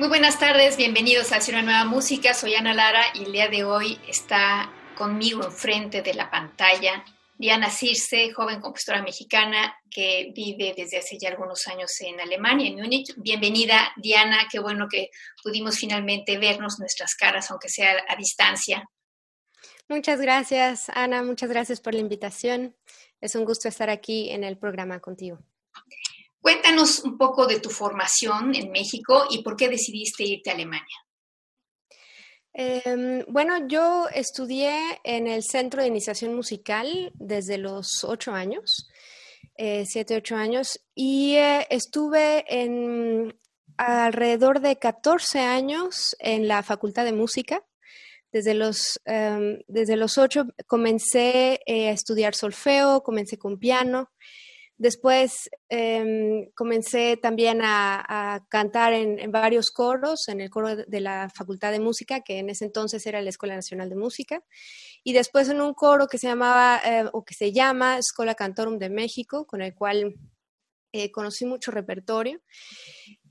Muy buenas tardes, bienvenidos a Hacia una nueva música. Soy Ana Lara y el día de hoy está conmigo enfrente de la pantalla Diana Circe, joven compositora mexicana que vive desde hace ya algunos años en Alemania, en Múnich. Bienvenida, Diana. Qué bueno que pudimos finalmente vernos nuestras caras, aunque sea a distancia. Muchas gracias, Ana. Muchas gracias por la invitación. Es un gusto estar aquí en el programa contigo. Cuéntanos un poco de tu formación en México y por qué decidiste irte a Alemania. Em, bueno, yo estudié en el Centro de Iniciación Musical desde los ocho años, eh, siete, ocho años, y eh, estuve en alrededor de 14 años en la Facultad de Música. Desde los, em, desde los ocho comencé eh, a estudiar solfeo, comencé con piano Después em, comencé también a, cantar en, varios coros, en el coro de la Facultad de Música, que en ese entonces era la Escuela Nacional de Música, y después en un coro que se llamaba eh, o que se llama Escola Cantorum de México, con el cual eh, conocí mucho repertorio.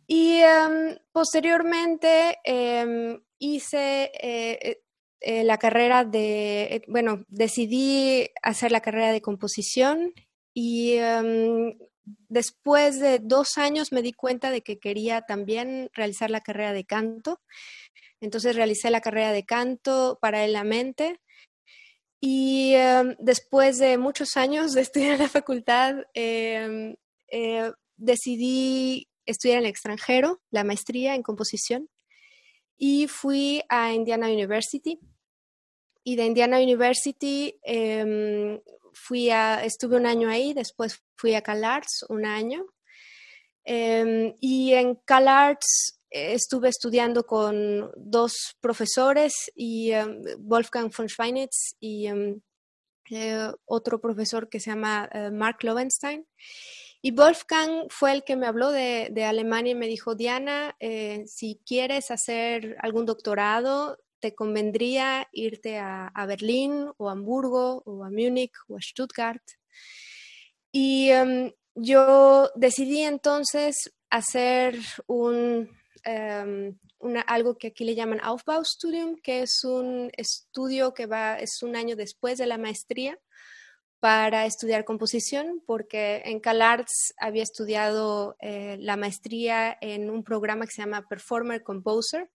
Y em, posteriormente em, hice eh, la carrera de, bueno, decidí hacer la carrera de composición y em, después de dos años me di cuenta de que quería también realizar la carrera de canto. Entonces realicé la carrera de canto paralelamente. Y em, después de muchos años de estudiar en la facultad, em, eh, decidí estudiar en el extranjero, la maestría en composición, y fui a Indiana University. Y de Indiana University fui a, estuve un año ahí, después fui a CalArts un año. Em, y en CalArts eh, estuve estudiando con dos profesores, y, em, Wolfgang von Schweinitz y em, eh, otro profesor que se llama eh, Mark Lowenstein. Y Wolfgang fue el que me habló de Alemania y me dijo, Diana, si quieres hacer algún doctorado, te convendría irte a, Berlín o a Hamburgo o a Múnich o a Stuttgart. Y em, yo decidí entonces hacer un, em, algo que aquí le llaman Aufbaustudium, que es un estudio que va, es un año después de la maestría para estudiar composición, porque en CalArts había estudiado eh, la maestría en un programa que se llama Performer Composer,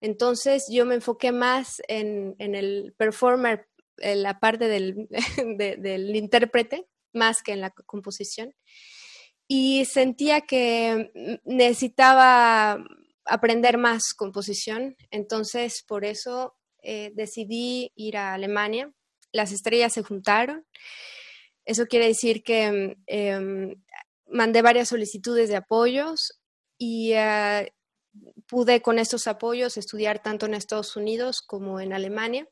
entonces yo me enfoqué más en, el performer, en la parte del, intérprete, más que en la composición. Y sentía que necesitaba aprender más composición, entonces por eso eh, decidí ir a Alemania. Las estrellas se juntaron. Eso quiere decir que em, mandé varias solicitudes de apoyos y eh, pude con estos apoyos estudiar tanto en Estados Unidos como en Alemania.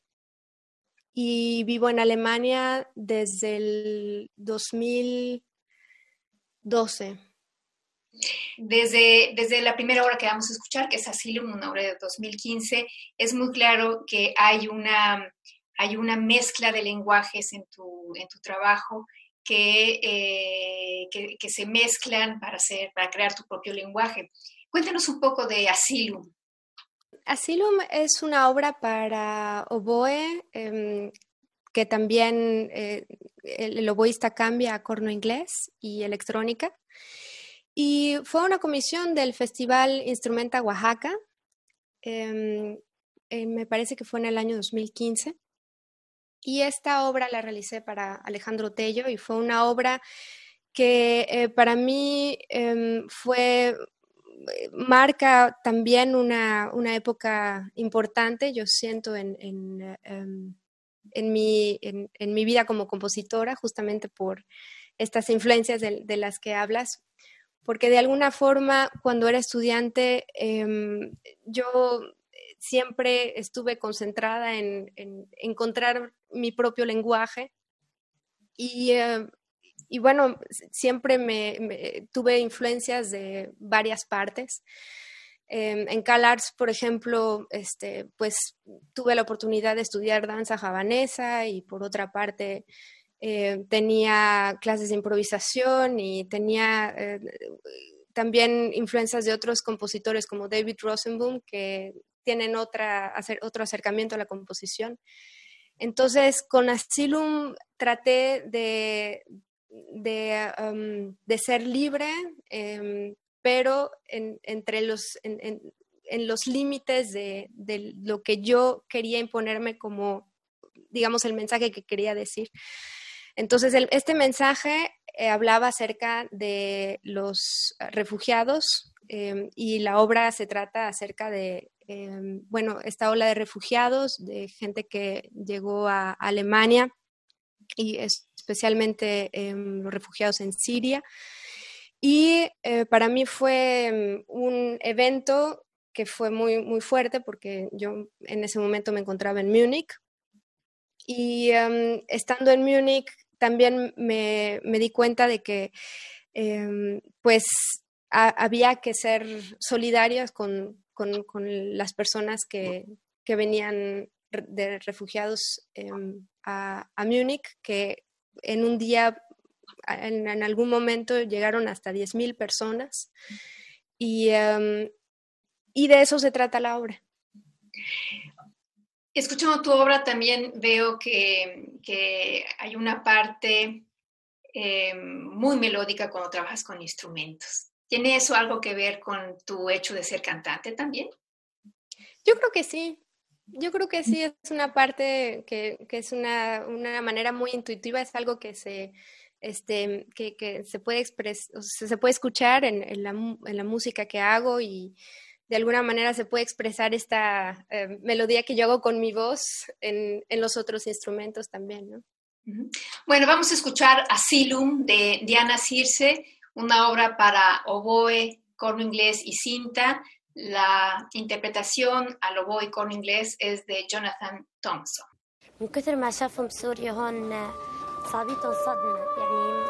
Y vivo en Alemania desde el 2012. Desde, desde la primera obra que vamos a escuchar, que es Asylum, una obra de 2015, es muy claro que hay una, hay una mezcla de lenguajes en tu, en tu trabajo que, eh, que, que, se mezclan para, hacer, para crear tu propio lenguaje. Cuéntanos un poco de Asylum. Asylum es una obra para oboe em, que también eh, el, oboísta cambia a corno inglés y electrónica. Y fue una comisión del Festival Instrumenta Oaxaca. Em, eh, me parece que fue en el año 2015. Y esta obra la realicé para Alejandro Tello y fue una obra que eh, para mí em, fue eh, marca también una, época importante, yo siento, en, en, em, mi, en, mi, vida como compositora, justamente por estas influencias de, las que hablas, porque de alguna forma cuando era estudiante em, yo siempre estuve concentrada en, encontrar mi propio lenguaje y, eh, y bueno, siempre tuve influencias de varias partes. Em, en CalArts, por ejemplo, este, pues tuve la oportunidad de estudiar danza javanesa y por otra parte eh, tenía clases de improvisación y tenía eh, también influencias de otros compositores como David Rosenboom, que tienen otra, otro acercamiento a la composición. Entonces, con Asylum traté de, de, ser libre, em, pero entre los, en, los límites de, lo que yo quería imponerme como, digamos, el mensaje que quería decir. Entonces, este mensaje eh, hablaba acerca de los refugiados em, y la obra se trata acerca de Em, bueno, esta ola de refugiados, de gente que llegó a Alemania y especialmente em, los refugiados en Siria. Y eh, para mí fue em, un evento que fue muy, muy fuerte porque yo en ese momento me encontraba en Múnich y estando en Múnich también me, me, di cuenta de que pues había que ser solidarias con, con, con las personas que, que, venían de refugiados em, a, a Múnich, que en un día, en, en algún momento, llegaron hasta 10.000 personas. Y, em, y de eso se trata la obra. Escuchando tu obra también veo que, que hay una parte eh, muy melódica cuando trabajas con instrumentos. ¿Tiene eso algo que ver con tu hecho de ser cantante también? Yo creo que sí. Yo creo que sí, es una parte que, que es una, una, manera muy intuitiva, es algo que se, este, que, que se, puede expres se puede escuchar en, en, la, en, la, música que hago y de alguna manera se puede expresar esta eh, melodía que yo hago con mi voz en, en los otros instrumentos también, ¿no? Bueno, vamos a escuchar Asylum de Diana Circe una obra para oboe, corno inglés y cinta. La interpretación al oboe y corno inglés es de Jonathan Thompson. من كثر ما شافهم بسوريا هون صابتهم صدمة يعني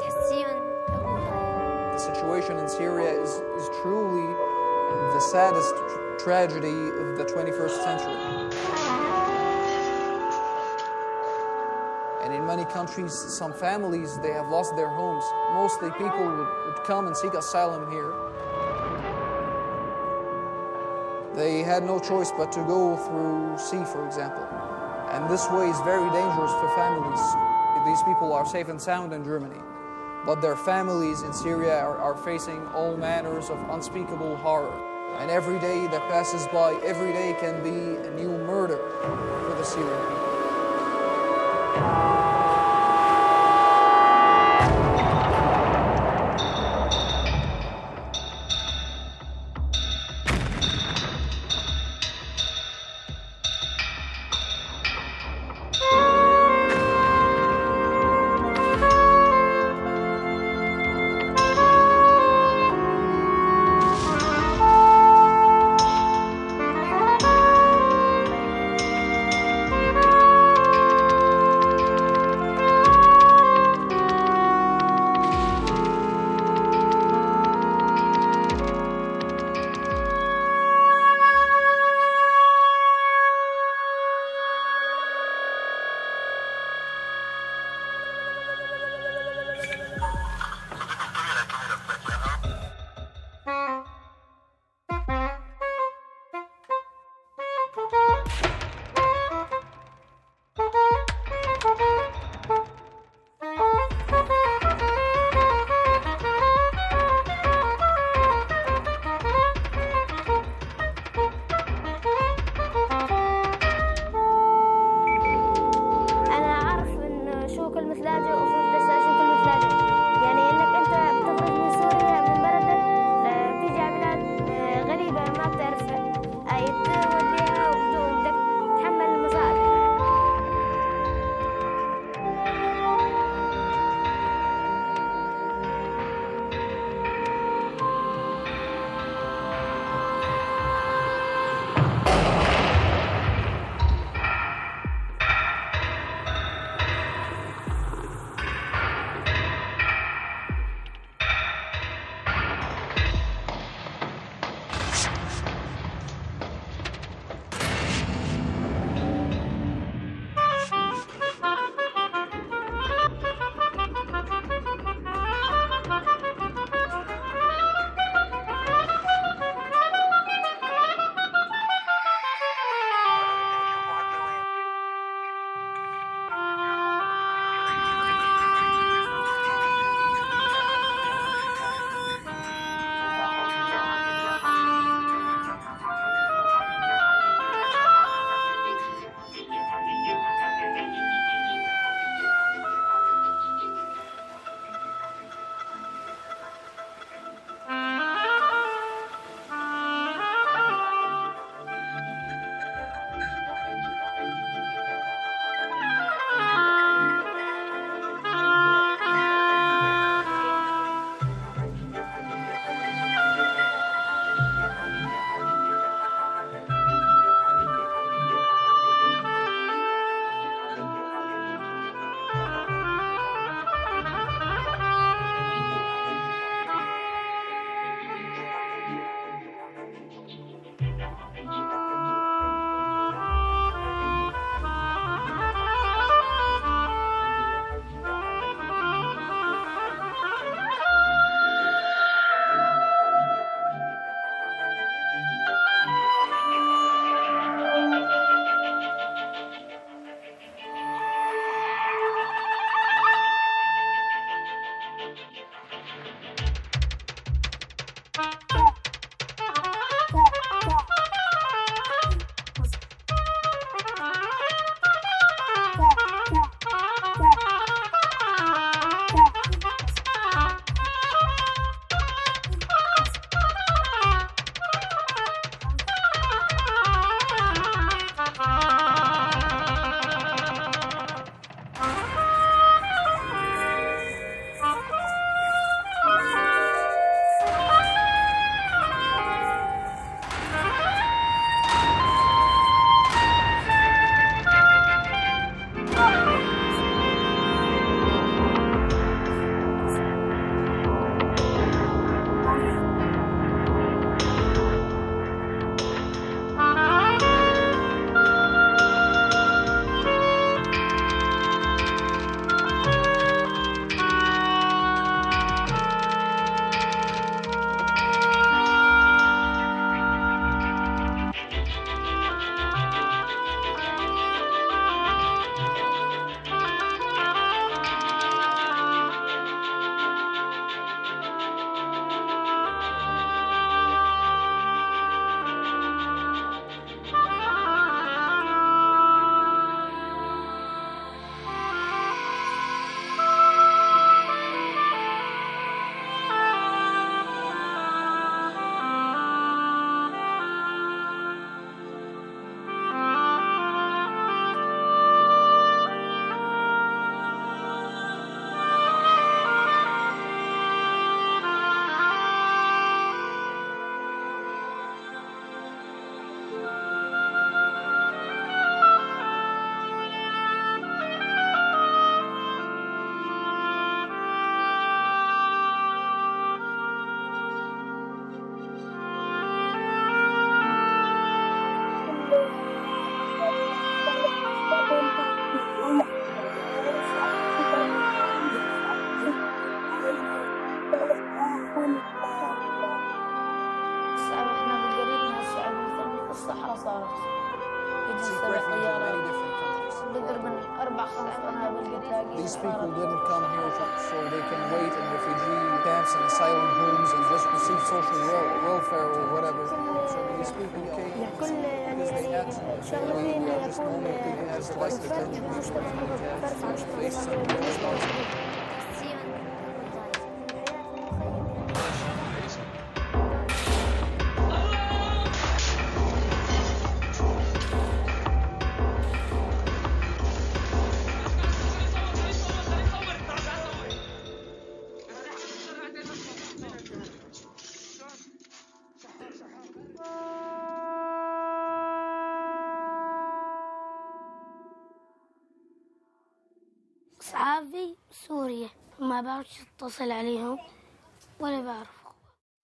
تحسيهم The situation in Syria is, is truly the saddest tragedy of the 21st century. And in many countries, some families, they have lost their homes. Mostly people would, would come and seek asylum here. They had no choice but to go through sea, for example. And this way is very dangerous for families. These people are safe and sound in Germany, but their families in Syria are, are facing all manners of unspeakable horror. And every day that passes by, every day can be a new murder for the Syrian people.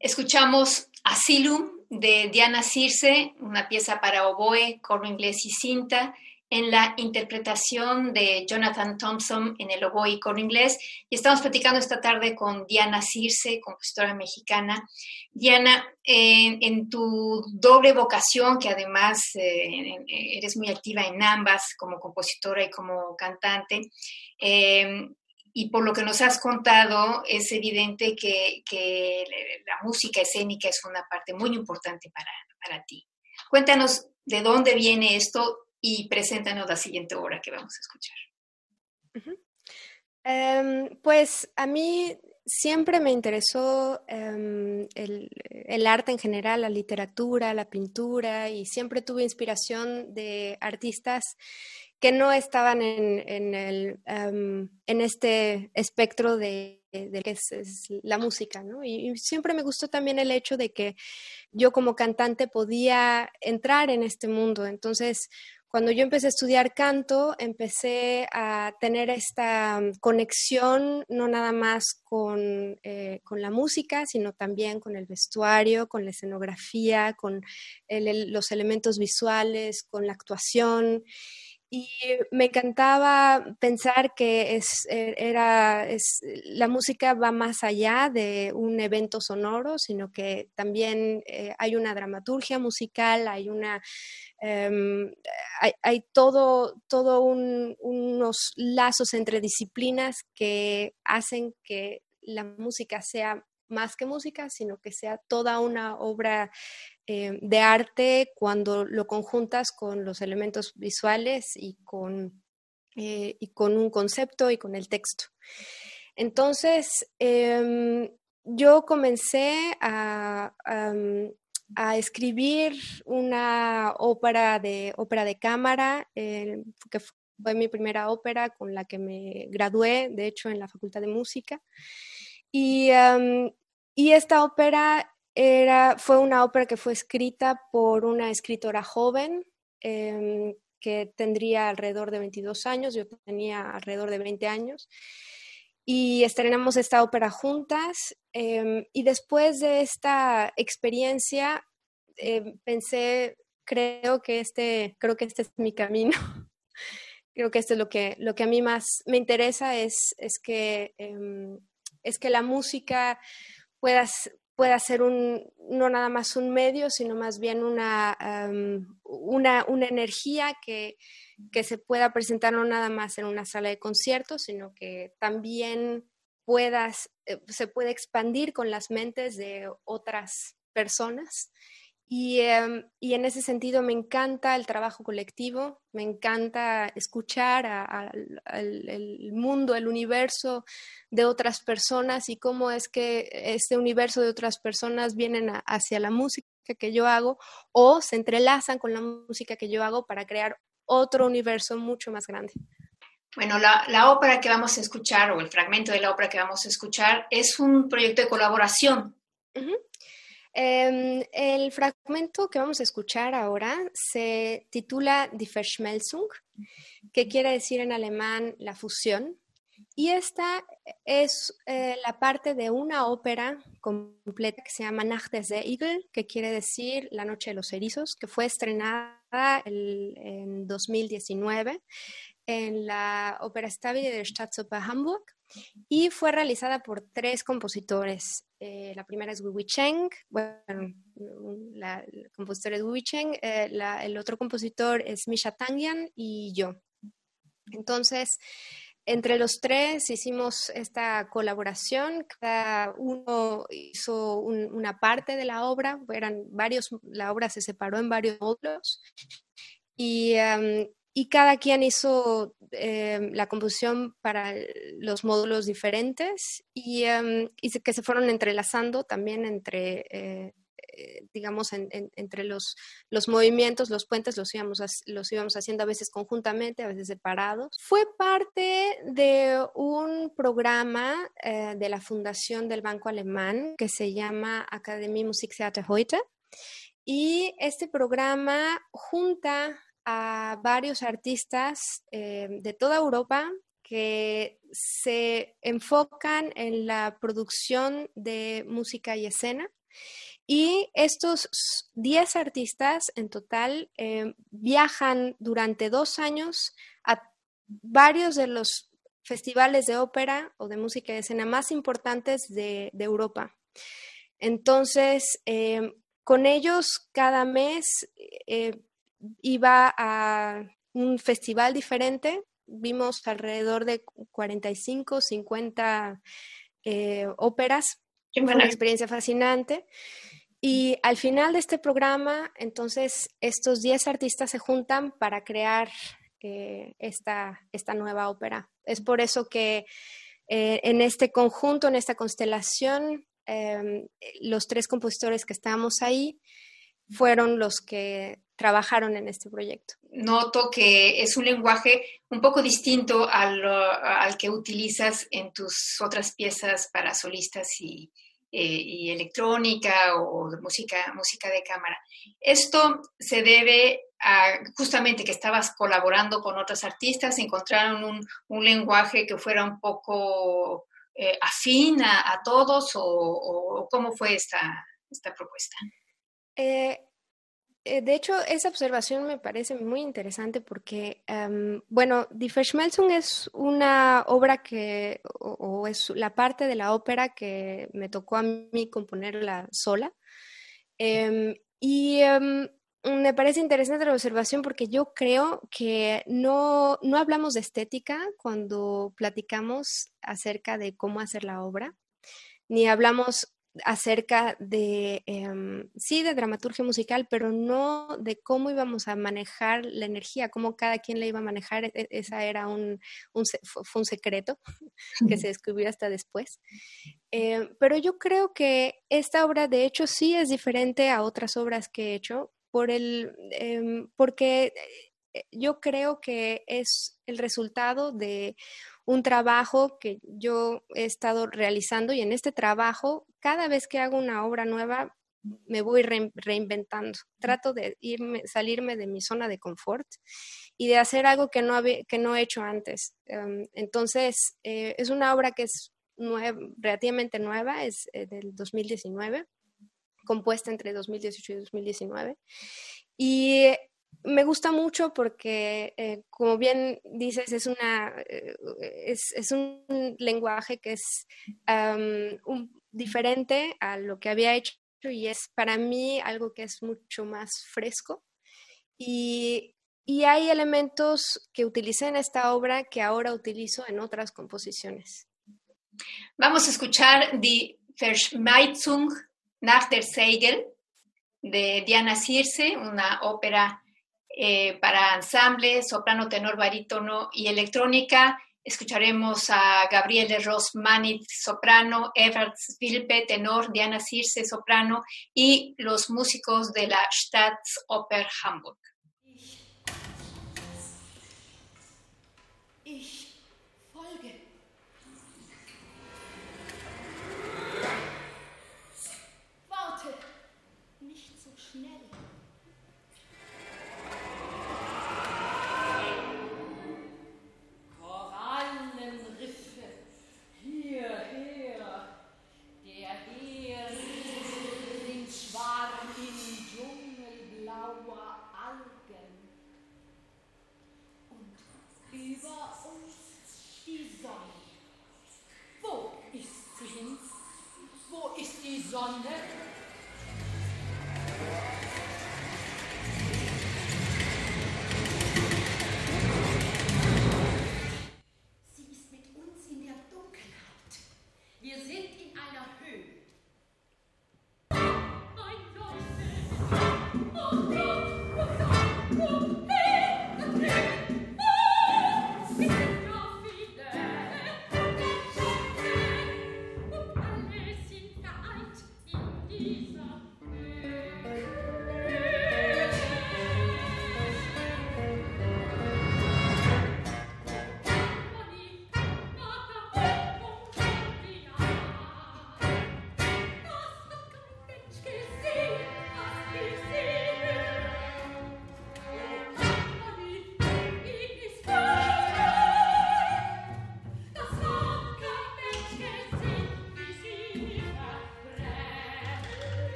Escuchamos Asylum de Diana Circe, una pieza para oboe, coro inglés y cinta, en la interpretación de Jonathan Thompson en el oboe y coro inglés. Y estamos platicando esta tarde con Diana Circe, compositora mexicana. Diana, en tu doble vocación, que además eh, eres muy activa en ambas, como compositora y como cantante, eh, y por lo que nos has contado, es evidente que, la música escénica es una parte muy importante para, ti. Cuéntanos de dónde viene esto y preséntanos la siguiente obra que vamos a escuchar. Em, pues a mí siempre me interesó em, el, arte en general, la literatura, la pintura, y siempre tuve inspiración de artistas que no estaban en, el, en este espectro de, de que es, la música, ¿no? Y, siempre me gustó también el hecho de que yo como cantante podía entrar en este mundo. Entonces, cuando yo empecé a estudiar canto, empecé a tener esta conexión no nada más con, eh, con la música, sino también con el vestuario, con la escenografía, con los elementos visuales, con la actuación. Y me encantaba pensar que es, e, era, es, la música va más allá de un evento sonoro, sino que también eh, hay una dramaturgia musical, hay una em, hay, hay, todo, todo un, unos lazos entre disciplinas que hacen que la música sea más que música, sino que sea toda una obra eh, de arte cuando lo conjuntas con los elementos visuales y con, eh, y con un concepto y con el texto. Entonces, em, yo comencé a, a, escribir una ópera de, ópera de cámara, que fue mi primera ópera con la que me gradué, de hecho, en la Facultad de Música. Y, y esta ópera era, fue una ópera que fue escrita por una escritora joven em, que tendría alrededor de 22 años, yo tenía alrededor de 20 años. Y estrenamos esta ópera juntas. Em, y después de esta experiencia, em, pensé, creo que este, creo que este es mi camino. creo que esto es lo que, lo que a mí más me interesa, es, es que es que la música pueda, pueda ser un, no nada más un medio, sino más bien una, una, una, energía que, que, se pueda presentar no nada más en una sala de conciertos, sino que también puedas, eh, se puede expandir con las mentes de otras personas Y, en ese sentido me encanta el trabajo colectivo, me encanta escuchar al mundo, el universo de otras personas y cómo es que este universo de otras personas vienen hacia la música que yo hago o se entrelazan con la música que yo hago para crear otro universo mucho más grande. Bueno, la, ópera que vamos a escuchar o el fragmento de la ópera que vamos a escuchar es un proyecto de colaboración. Em, el fragmento que vamos a escuchar ahora se titula Die Verschmelzung, que quiere decir en alemán la fusión. Y esta es eh, la parte de una ópera completa que se llama Nacht des Eagle, que quiere decir La Noche de los Erizos, que fue estrenada en 2019 en la Ópera Stabile de Staatsoper Hamburg y fue realizada por tres compositores. Eh, la primera es Wu Cheng, bueno, la, compositora es Wu Cheng, eh, el otro compositor es Misha Tangian y yo. Entonces, entre los tres hicimos esta colaboración, cada uno hizo una parte de la obra, eran varios, la obra se separó en varios módulos y y cada quien hizo eh, la composición para los módulos diferentes y, em, que se fueron entrelazando también entre, eh, eh, digamos, entre los, los movimientos, los puentes los íbamos, los íbamos haciendo a veces conjuntamente, a veces separados. Fue parte de un programa de la Fundación del Banco Alemán que se llama Academie Musiktheater Heute. Y este programa junta a varios artistas eh, de toda Europa que se enfocan en la producción de música y escena. Y estos 10 artistas en total eh, viajan durante dos años a varios de los festivales de ópera o de música y escena más importantes de, Europa. Entonces, eh, con ellos cada mes iba a un festival diferente, vimos alrededor de 45, 50 eh, óperas, una experiencia fascinante. Y al final de este programa, entonces, estos 10 artistas se juntan para crear eh, esta, esta nueva ópera. Es por eso que eh, en este conjunto, en esta constelación, em, los tres compositores que estábamos ahí fueron los que trabajaron en este proyecto. Noto que es un lenguaje un poco distinto al, al que utilizas en tus otras piezas para solistas y, eh, electrónica o música, música de cámara. Esto se debe a justamente que estabas colaborando con otros artistas, encontraron un, un lenguaje que fuera un poco eh, afín a, todos o, cómo fue esta, esta propuesta. Eh, de hecho, esa observación me parece muy interesante porque, em, bueno, Die Verschmelzung es una obra que, o, es la parte de la ópera que me tocó a mí componerla sola. Em, y em, me parece interesante la observación porque yo creo que no, no hablamos de estética cuando platicamos acerca de cómo hacer la obra, ni hablamos acerca de, em, sí, de dramaturgia musical, pero no de cómo íbamos a manejar la energía, cómo cada quien la iba a manejar. E, e, esa era un, fue un secreto que se descubrió hasta después. Em, pero yo creo que esta obra, de hecho, sí es diferente a otras obras que he hecho, por el, em, porque eh, yo creo que es el resultado de un trabajo que yo he estado realizando y en este trabajo, cada vez que hago una obra nueva, me voy reinventando. Trato de irme, salirme de mi zona de confort y de hacer algo que no, que no he hecho antes. Em, entonces, eh, es una obra que es relativamente nueva, es eh, del 2019, compuesta entre 2018 y 2019. Y me gusta mucho porque, eh, como bien dices, es, una, eh, es, un lenguaje que es diferente a lo que había hecho y es para mí algo que es mucho más fresco. Y, y hay elementos que utilicé en esta obra que ahora utilizo en otras composiciones. Vamos a escuchar Die Verschmeizung nach der Segel de Diana Circe, una ópera eh, para ensamble, soprano, tenor, barítono y electrónica. Escucharemos a Gabriele Rosmanit, soprano, Evert Wilpe, tenor, Diana Circe, soprano, y los músicos de la Staatsoper Hamburg.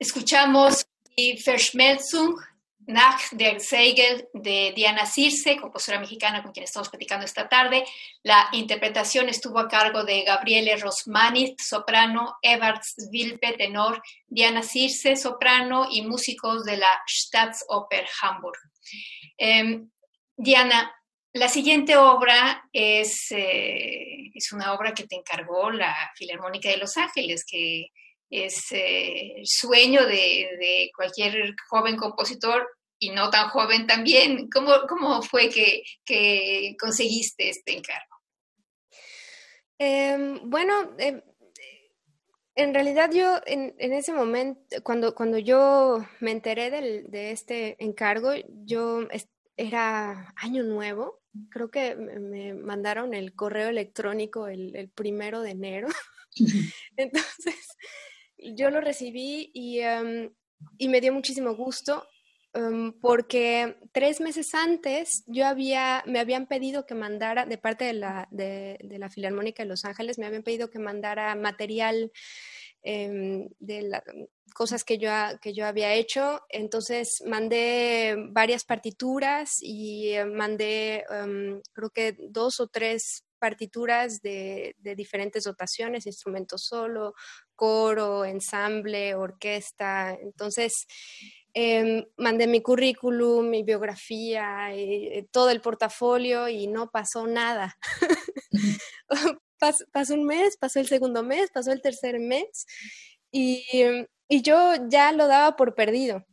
Escuchamos Die Verschmelzung nach der Segel de Diana Circe, compositora mexicana con quien estamos platicando esta tarde. La interpretación estuvo a cargo de Gabriele Rosmanit, soprano, Evert Wilpe, tenor, Diana Circe, soprano y músicos de la Staatsoper Hamburg. Em, Diana, la siguiente obra es, eh, es una obra que te encargó la Filarmónica de Los Ángeles, que es eh, el sueño de, cualquier joven compositor y no tan joven también. ¿Cómo, cómo fue que, conseguiste este encargo? Em, bueno, em, en realidad yo en, ese momento, cuando, cuando yo me enteré de este encargo, yo era año nuevo, creo que me mandaron el correo electrónico el, el primero de enero. Entonces, yo lo recibí y, em, y me dio muchísimo gusto em, porque tres meses antes yo había, me habían pedido que mandara, de parte de la, de, la Filarmónica de Los Ángeles, me habían pedido que mandara material em, de cosas que yo, que yo había hecho. Entonces mandé varias partituras y mandé creo que dos o tres partituras de, diferentes dotaciones, instrumentos solo, coro, ensamble, orquesta. Entonces, em, mandé mi currículum, mi biografía, y, todo el portafolio y no pasó nada. pasó un mes, pasó el segundo mes, pasó el tercer mes y, y yo ya lo daba por perdido.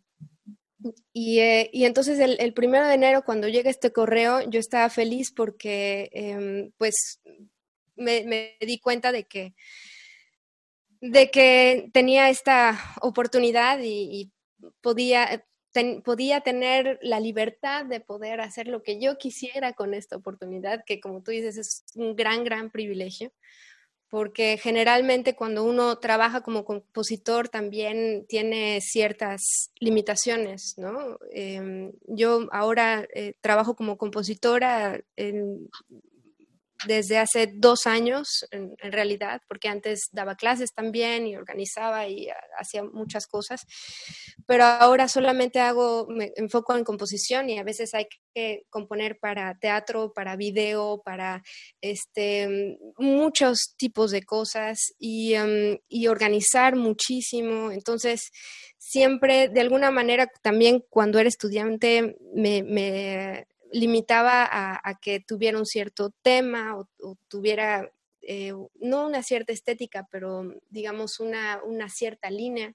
Y, eh, y entonces el, el, primero de enero, cuando llega este correo, yo estaba feliz porque em, pues me, me, di cuenta de que, de que tenía esta oportunidad y, podía, podía tener la libertad de poder hacer lo que yo quisiera con esta oportunidad, que como tú dices es un gran, gran privilegio porque generalmente cuando uno trabaja como compositor también tiene ciertas limitaciones, ¿no? Em, yo ahora eh, trabajo como compositora en, desde hace dos años, en, realidad, porque antes daba clases también y organizaba y hacía muchas cosas, pero ahora solamente hago, me enfoco en composición y a veces hay que componer para teatro, para video, para este, muchos tipos de cosas y, em, y organizar muchísimo. Entonces, siempre, de alguna manera, también cuando era estudiante, me limitaba a, que tuviera un cierto tema o, tuviera, eh, no una cierta estética, pero digamos una, una cierta línea.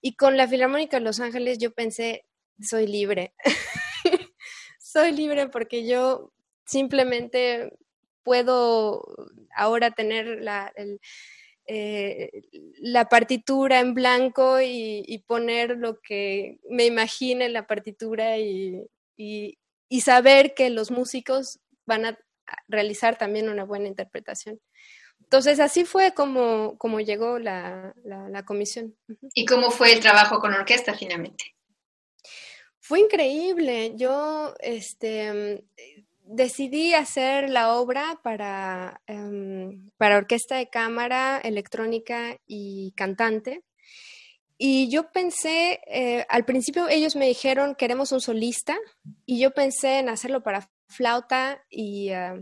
Y con la Filarmónica de Los Ángeles yo pensé, soy libre. soy libre porque yo simplemente puedo ahora tener la, eh, la partitura en blanco y, poner lo que me imagine en la partitura y saber que los músicos van a realizar también una buena interpretación. Entonces, así fue como, como llegó la, la, comisión. ¿Y cómo fue el trabajo con orquesta finalmente? Fue increíble. Yo este, decidí hacer la obra para, em, para orquesta de cámara, electrónica y cantante. Y yo pensé, eh, al principio ellos me dijeron, queremos un solista, y yo pensé en hacerlo para flauta y, ah,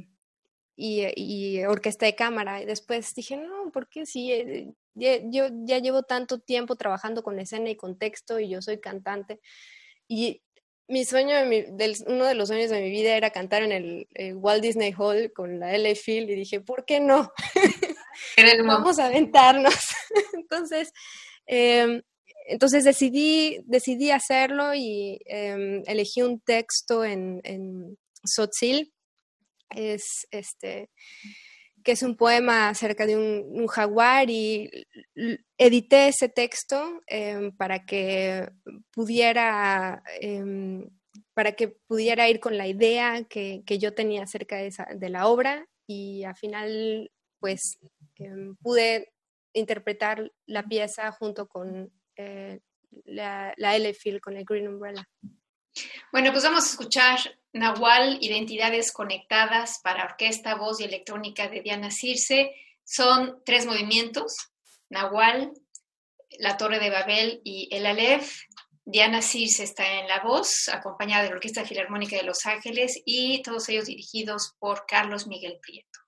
y, orquesta de cámara. Y después dije, no, porque si eh, yo ya llevo tanto tiempo trabajando con escena y contexto y yo soy cantante. Y mi sueño, uno de los sueños de mi vida era cantar en el, Walt Disney Hall con la LA Phil y dije, ¿por qué no? Vamos a aventarnos. Entonces, em, entonces decidí, decidí hacerlo y em, elegí un texto en, en Sotzil, es este, que es un poema acerca de un, jaguar y edité ese texto em, para que pudiera em, para que pudiera ir con la idea que, yo tenía acerca de, de, la obra y al final pues pude interpretar la pieza junto con eh, la, la con el Green Umbrella. Bueno, pues vamos a escuchar Nahual, Identidades Conectadas para Orquesta, Voz y Electrónica de Diana Circe. Son tres movimientos. Nahual, La Torre de Babel y El Aleph. Diana Cis está en la voz, acompañada de la Orquesta Filarmónica de Los Ángeles y todos ellos dirigidos por Carlos Miguel Prieto.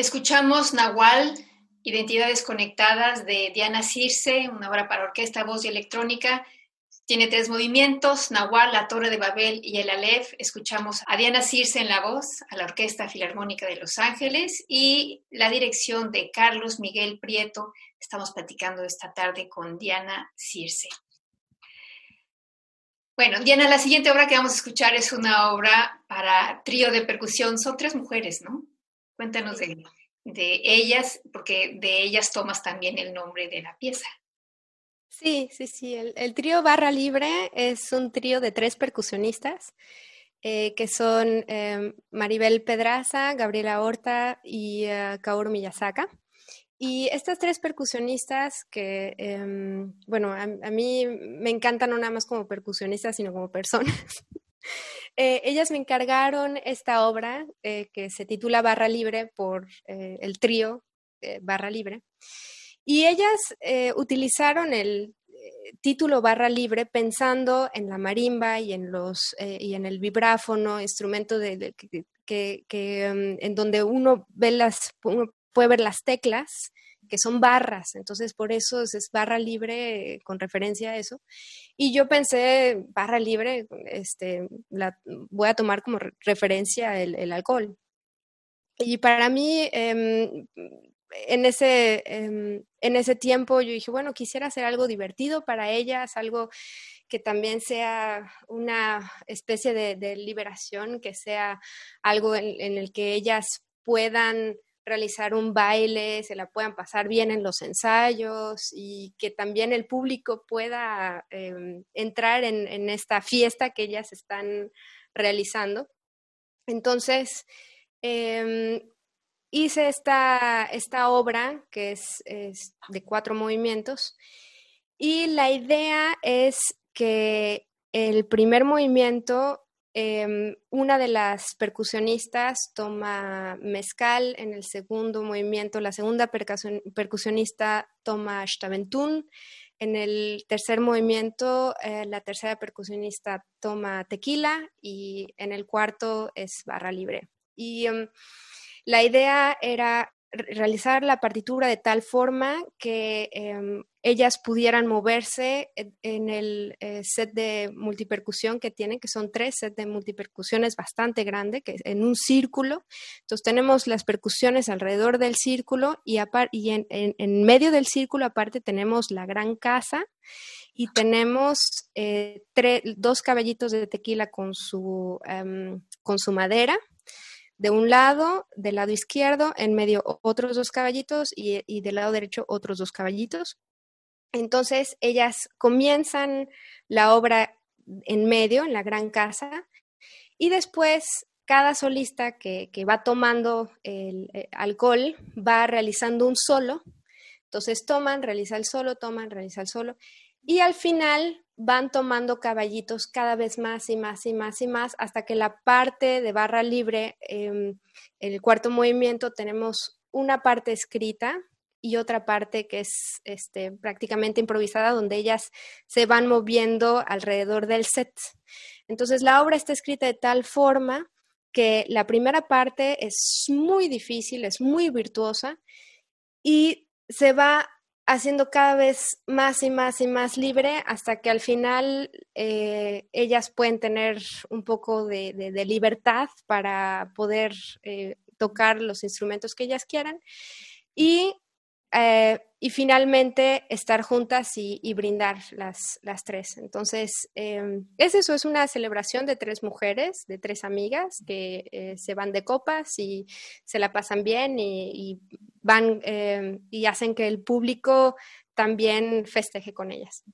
Escuchamos Nahual, Identidades Conectadas de Diana Circe, una obra para orquesta, voz y electrónica. Tiene tres movimientos, Nahual, la Torre de Babel y el Aleph. Escuchamos a Diana Circe en la voz, a la Orquesta Filarmónica de Los Ángeles y la dirección de Carlos Miguel Prieto. Estamos platicando esta tarde con Diana Circe. Bueno, Diana, la siguiente obra que vamos a escuchar es una obra para trío de percusión. Son tres mujeres, ¿no? Cuéntanos de, ellas, porque de ellas tomas también el nombre de la pieza. Sí, sí, sí. El, trío Barra Libre es un trío de tres percusionistas, eh, que son em, Maribel Pedraza, Gabriela Horta y uh, Kaoru. Y estas tres percusionistas que, em, bueno, a, mí me encantan no nada más como percusionistas, sino como personas. Eh, ellas me encargaron esta obra que se titula Barra Libre por el trío Barra Libre. Y ellas eh, utilizaron el eh, título barra libre pensando en la marimba y en, los, eh, y en el vibráfono, instrumento que, mm, en donde uno, ve las, puede ver las teclas que son barras, entonces por eso es, barra libre con referencia a eso. Y yo pensé, barra libre, este, la, voy a tomar como referencia el, el alcohol. Y para mí, em, en ese, em, en ese tiempo yo dije, bueno, quisiera hacer algo divertido para ellas, algo que también sea una especie de, liberación, que sea algo en, el que ellas puedan realizar un baile, se la puedan pasar bien en los ensayos y que también el público pueda em, entrar en, esta fiesta que ellas están realizando. Entonces, eh, hice esta, esta obra que es, de cuatro movimientos y la idea es que el primer movimiento, em, una de las percusionistas toma mezcal, en el segundo movimiento la segunda percusionista toma shtaventún, en el tercer movimiento eh, la tercera percusionista toma tequila y en el cuarto es barra libre. Y em, la idea era realizar la partitura de tal forma que em, ellas pudieran moverse en, el eh, set de multipercusión que tienen, que son tres sets de multipercusiones bastante grande, que en un círculo. Entonces tenemos las percusiones alrededor del círculo y, y en, medio del círculo aparte tenemos la gran casa y tenemos eh, dos caballitos de tequila con su, em, con su madera de un lado, del lado izquierdo, en medio otros dos caballitos y, del lado derecho otros dos caballitos. Entonces ellas comienzan la obra en medio, en la gran casa, y después cada solista que, va tomando el, eh, alcohol va realizando un solo. Entonces toman, realiza el solo, toman, realiza el solo. Y al final van tomando caballitos cada vez más y más y más y más hasta que la parte de barra libre, em, el cuarto movimiento, tenemos una parte escrita y otra parte que es este, prácticamente improvisada, donde ellas se van moviendo alrededor del set. Entonces la obra está escrita de tal forma que la primera parte es muy difícil, es muy virtuosa y se va haciendo cada vez más y más y más libre hasta que al final eh, ellas pueden tener un poco de, libertad para poder eh, tocar los instrumentos que ellas quieran. Y, eh, y finalmente estar juntas y, brindar las, las, tres. Entonces, es eso, es una celebración de tres mujeres, de tres amigas que se van de copas y se la pasan bien y van eh, y hacen que el público también festeje con ellas.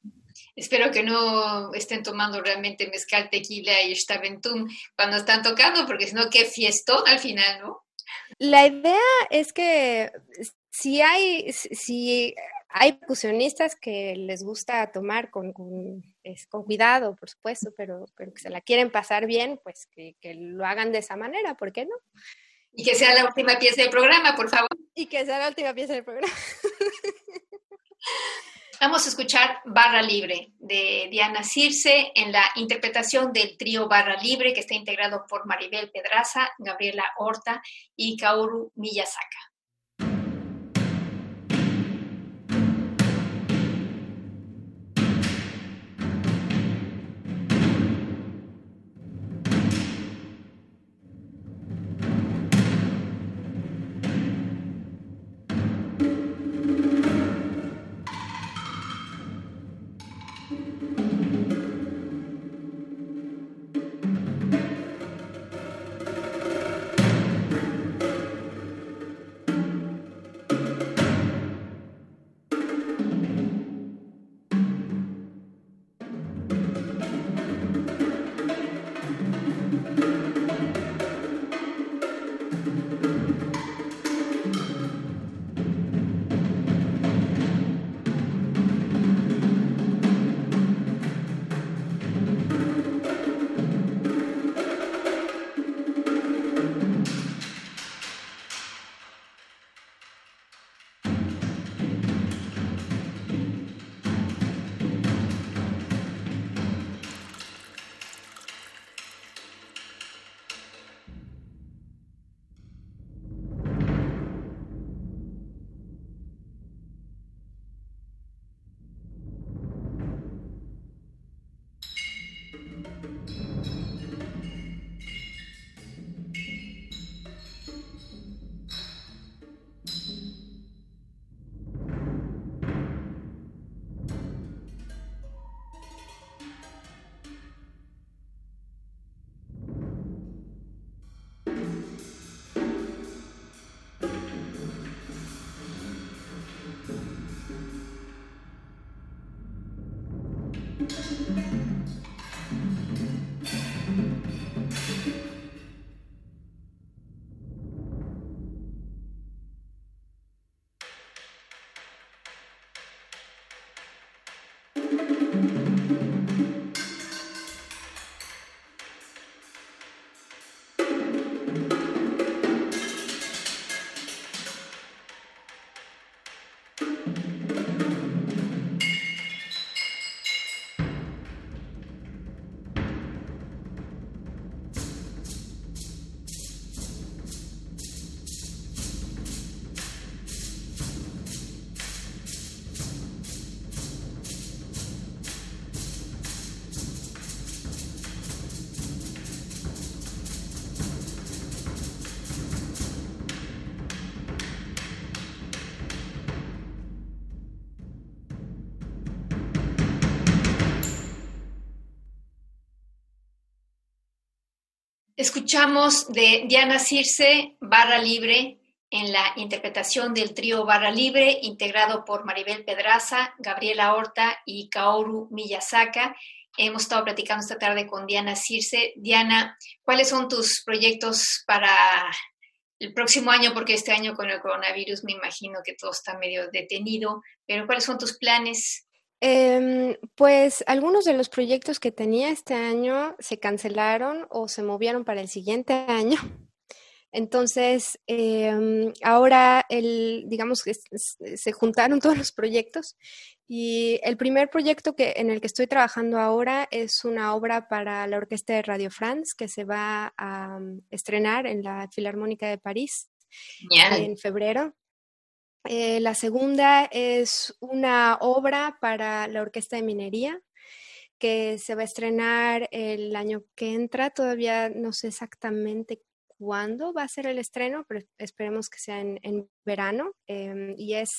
Espero que no estén tomando realmente mezcal, tequila y estaventum cuando están tocando, porque si no, qué fiestón al final, ¿no? La idea es que si hay, si hay percusionistas que les gusta tomar con, con, con cuidado, por supuesto, pero, pero que se la quieren pasar bien, pues que, que lo hagan de esa manera, ¿por qué no? Y que sea la última pieza del programa, por favor. Y que sea la última pieza del programa. Vamos a escuchar Barra Libre de Diana Circe en la interpretación del trío Barra Libre que está integrado por Maribel Pedraza, Gabriela Horta y Kaoru Miyazaka. Escuchamos de Diana Circe, Barra Libre, en la interpretación del trío Barra Libre, integrado por Maribel Pedraza, Gabriela Horta y Kaoru Miyazaka. Hemos estado platicando esta tarde con Diana Circe. Diana, ¿cuáles son tus proyectos para el próximo año? Porque este año con el coronavirus me imagino que todo está medio detenido, pero ¿cuáles son tus planes Em, pues algunos de los proyectos que tenía este año se cancelaron o se movieron para el siguiente año. Entonces, em, ahora el, digamos que se juntaron todos los proyectos y el primer proyecto que, en el que estoy trabajando ahora es una obra para la Orquesta de Radio France que se va a mm, estrenar en la Filarmónica de París en febrero. Eh, la segunda es una obra para la Orquesta de Minería que se va a estrenar el año que entra. Todavía no sé exactamente cuándo va a ser el estreno, pero esperemos que sea en, verano. Em, y es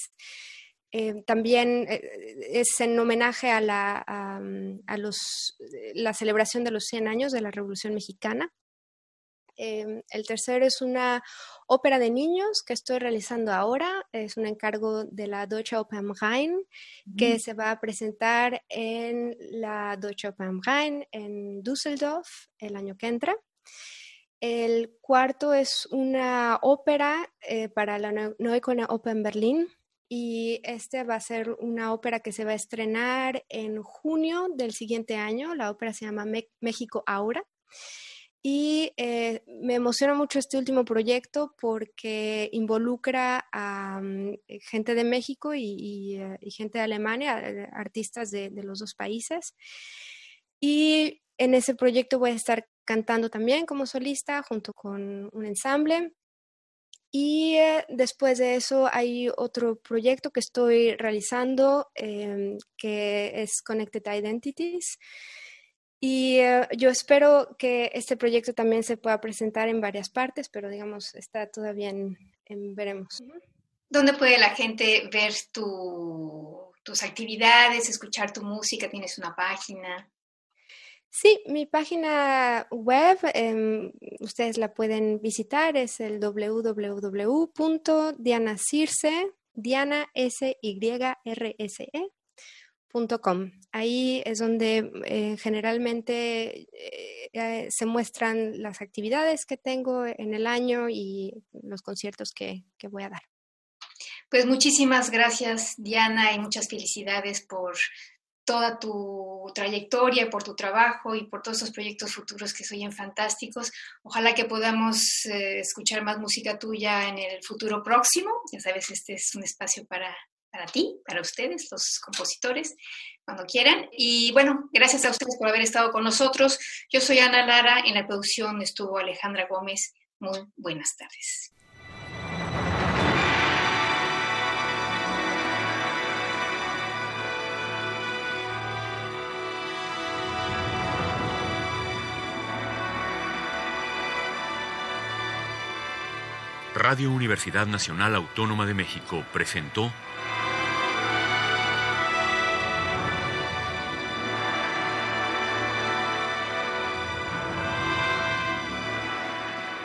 eh, también eh, es en homenaje a, la, a los, la celebración de los 100 años de la Revolución Mexicana. Em, el tercero es una ópera de niños que estoy realizando ahora. Es un encargo de la Deutsche Oper am Rhein que se va a presentar en la Deutsche Oper am Rhein en Düsseldorf el año que entra. El cuarto es una ópera eh, para la Neue Oper en Berlín, y este va a ser una ópera que se va a estrenar en junio del siguiente año. La ópera se llama México Aura y eh, me emociona mucho este último proyecto porque involucra a eh, gente de México y, eh, gente de Alemania, artistas de, los dos países. Y en ese proyecto voy a estar cantando también como solista junto con un ensamble. Y después de eso hay otro proyecto que estoy realizando em, que es Connected Identities y eh, yo espero que este proyecto también se pueda presentar en varias partes, pero digamos, está todavía en, veremos. ¿Dónde puede la gente ver tus actividades, escuchar tu música? ¿Tienes una página? Sí, mi página web, em, ustedes la pueden visitar, es el www.dianacirce, diana s Ahí es donde eh, generalmente eh, eh, se muestran las actividades que tengo en el año y los conciertos que, que voy a dar. Pues muchísimas gracias, Diana, y muchas felicidades por toda tu trayectoria, por tu trabajo y por todos esos proyectos futuros que soy fantásticos. Ojalá que podamos escuchar más música tuya en el futuro próximo. Ya sabes, este es un espacio para, para ti, para ustedes, los compositores, cuando quieran. Y bueno, gracias a ustedes por haber estado con nosotros. Yo soy Ana Lara, en la producción estuvo Alejandra Gómez. Muy buenas tardes. Radio Universidad Nacional Autónoma de México presentó